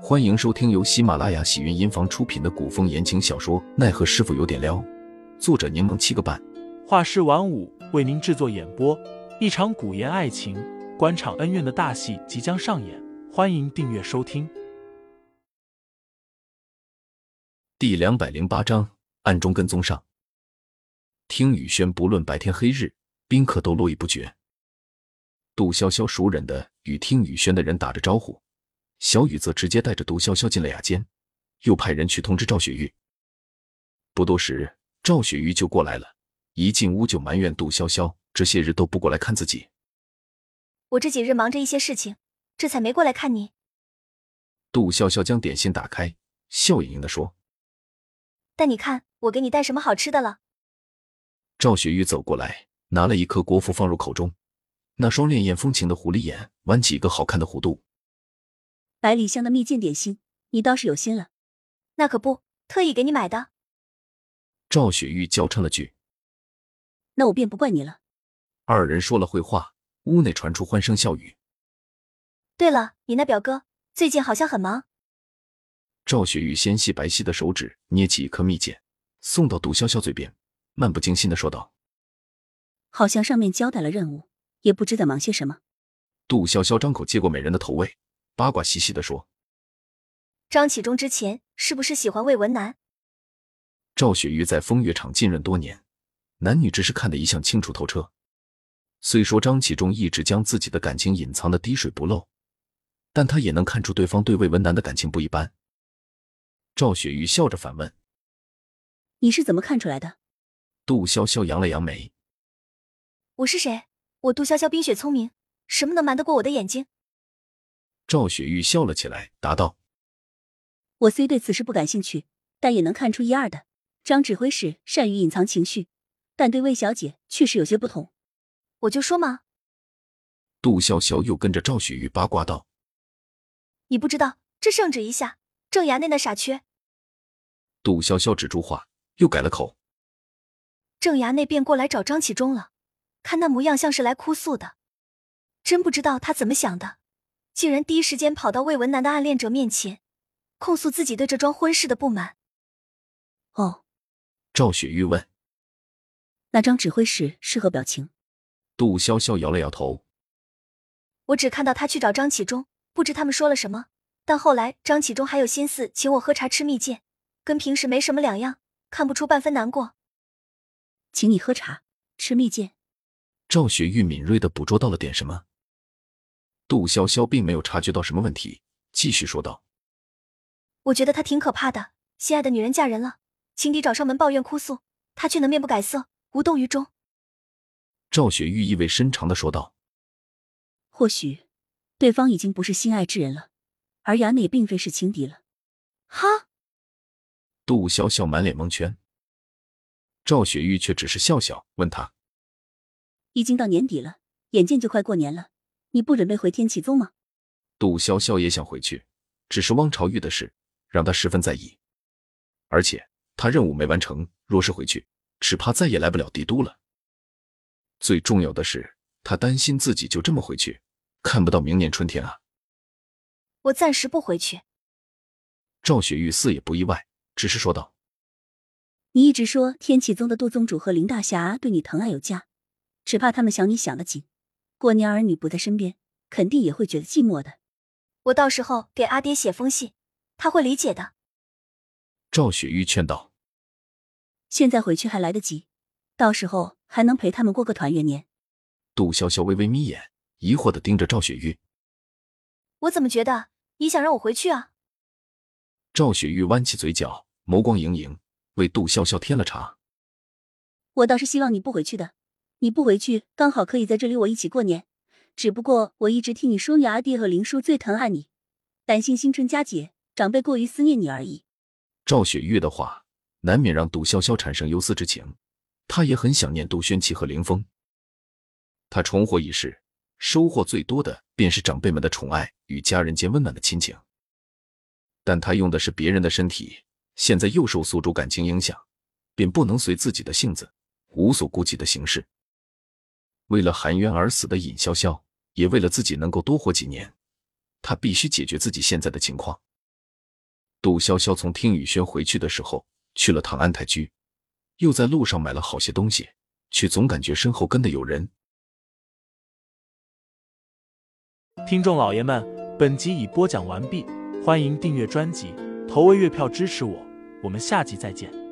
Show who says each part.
Speaker 1: 欢迎收听由喜马拉雅喜云音房出品的古风言情小说《奈何师傅有点撩》，作者柠檬七个半，
Speaker 2: 画师晚舞为您制作演播。一场古言爱情、官场恩怨的大戏即将上演，欢迎订阅收听。
Speaker 1: 第两百零八章，暗中跟踪上。听雨轩不论白天黑日，宾客都络绎不绝。杜潇潇熟稔的与听雨轩的人打着招呼。小雨则直接带着杜潇潇进了雅间，又派人去通知赵雪玉。不多时，赵雪玉就过来了，一进屋就埋怨杜潇潇这些日都不过来看自己。
Speaker 3: 我这几日忙着一些事情，这才没过来看你。
Speaker 1: 杜潇潇将点心打开，笑盈盈的说：“
Speaker 3: 但你看，我给你带什么好吃的了。”
Speaker 1: 赵雪玉走过来，拿了一颗国服放入口中，那双潋滟风情的狐狸眼弯起一个好看的弧度。
Speaker 4: 百里香的蜜饯点心，你倒是有心了。
Speaker 3: 那可不，特意给你买的。
Speaker 1: 赵雪玉娇嗔了句：“
Speaker 4: 那我便不怪你了。”
Speaker 1: 二人说了会话，屋内传出欢声笑语。
Speaker 3: 对了，你那表哥最近好像很忙。
Speaker 1: 赵雪玉纤细白皙的手指捏起一颗蜜饯，送到杜潇潇嘴边，漫不经心的说道：“
Speaker 4: 好像上面交代了任务，也不知在忙些什么。”
Speaker 1: 杜潇潇张口接过美人的头位。八卦兮兮的说：“
Speaker 3: 张启忠之前是不是喜欢魏文南？”
Speaker 1: 赵雪玉在风月场浸润多年，男女之事看得一向清楚透彻。虽说张启忠一直将自己的感情隐藏的滴水不漏，但他也能看出对方对魏文南的感情不一般。赵雪玉笑着反问：“
Speaker 4: 你是怎么看出来的？”
Speaker 1: 杜潇潇扬了扬眉：“
Speaker 3: 我是谁？我杜潇潇冰雪聪明，什么能瞒得过我的眼睛？”
Speaker 1: 赵雪玉笑了起来，答道：“
Speaker 4: 我虽对此事不感兴趣，但也能看出一二的。张指挥使善于隐藏情绪，但对魏小姐确实有些不同。
Speaker 3: 我就说嘛。”
Speaker 1: 杜潇潇又跟着赵雪玉八卦道：“
Speaker 3: 你不知道，这圣旨一下，郑衙内那傻缺。”
Speaker 1: 杜潇潇止住话，又改了口：“
Speaker 3: 郑衙内便过来找张启忠了，看那模样像是来哭诉的，真不知道他怎么想的。”竟然第一时间跑到魏文南的暗恋者面前，控诉自己对这桩婚事的不满。
Speaker 4: 哦，
Speaker 1: 赵雪玉问：“
Speaker 4: 那张指挥使是何表情？”
Speaker 1: 杜潇潇摇了摇头：“
Speaker 3: 我只看到他去找张启忠，不知他们说了什么。但后来张启忠还有心思请我喝茶吃蜜饯，跟平时没什么两样，看不出半分难过。
Speaker 4: 请你喝茶吃蜜饯。”
Speaker 1: 赵雪玉敏锐的捕捉到了点什么。杜潇潇并没有察觉到什么问题，继续说道：“
Speaker 3: 我觉得他挺可怕的，心爱的女人嫁人了，情敌找上门抱怨哭诉，他却能面不改色，无动于衷。”
Speaker 1: 赵雪玉意味深长的说道：“
Speaker 4: 或许，对方已经不是心爱之人了，而雅娜也并非是情敌了。”
Speaker 3: 哈！
Speaker 1: 杜潇潇满脸蒙圈，赵雪玉却只是笑笑，问他：“
Speaker 4: 已经到年底了，眼见就快过年了。”你不准备回天启宗吗？
Speaker 1: 杜潇潇也想回去，只是汪朝玉的事让他十分在意，而且他任务没完成，若是回去，只怕再也来不了帝都了。最重要的是，他担心自己就这么回去，看不到明年春天啊。
Speaker 3: 我暂时不回去。
Speaker 1: 赵雪玉似也不意外，只是说道：“
Speaker 4: 你一直说天启宗的杜宗主和林大侠对你疼爱有加，只怕他们想你想得紧。”过年儿女不在身边，肯定也会觉得寂寞的。
Speaker 3: 我到时候给阿爹写封信，他会理解的。
Speaker 1: 赵雪玉劝道：“
Speaker 4: 现在回去还来得及，到时候还能陪他们过个团圆年。”
Speaker 1: 杜潇潇微微眯眼，疑惑的盯着赵雪玉：“
Speaker 3: 我怎么觉得你想让我回去啊？”
Speaker 1: 赵雪玉弯起嘴角，眸光盈盈，为杜潇潇添了茶：“
Speaker 4: 我倒是希望你不回去的。”你不回去，刚好可以在这里我一起过年。只不过我一直听你说，你阿爹和林叔最疼爱你，担心新春佳节长辈过于思念你而已。
Speaker 1: 赵雪玉的话难免让杜潇潇产生忧思之情，她也很想念杜轩奇和林峰。他重活一世，收获最多的便是长辈们的宠爱与家人间温暖的亲情。但他用的是别人的身体，现在又受宿主感情影响，便不能随自己的性子，无所顾忌的行事。为了含冤而死的尹潇潇，也为了自己能够多活几年，他必须解决自己现在的情况。杜潇潇从听雨轩回去的时候去了趟安泰居，又在路上买了好些东西，却总感觉身后跟的有人。
Speaker 2: 听众老爷们，本集已播讲完毕，欢迎订阅专辑，投喂月票支持我，我们下集再见。